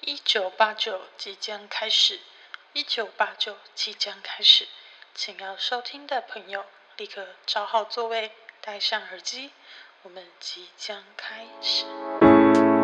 一九八九即将开始，一九八九即将开始，请要收听的朋友立刻找好座位，戴上耳机，我们即将开始。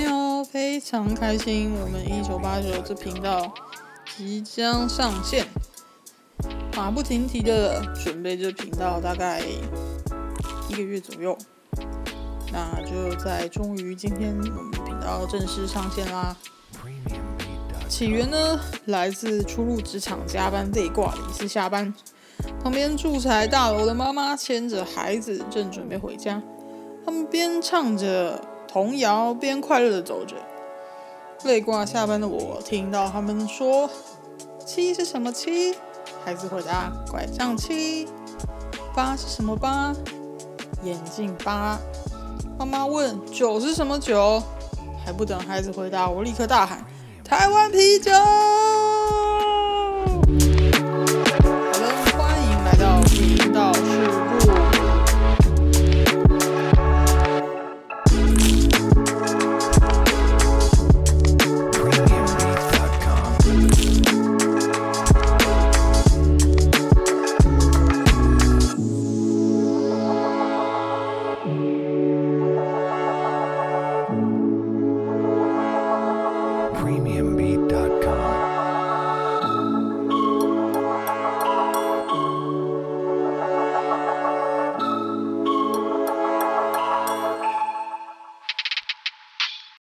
朋友，非常开心，我们一九八九这频道即将上线，马不停蹄的准备这频道大概一个月左右，那就在终于今天我们频道正式上线啦。起源呢，来自初入职场加班累挂的一次下班，旁边住宅大楼的妈妈牵着孩子正准备回家，他们边唱着童谣边快乐的走着。累挂下班的我听到他们说：“七是什么七？”孩子回答：“拐杖七。”八是什么八？眼镜八。妈妈问：“九是什么九？”还不等孩子回答，我立刻大喊：台湾啤酒！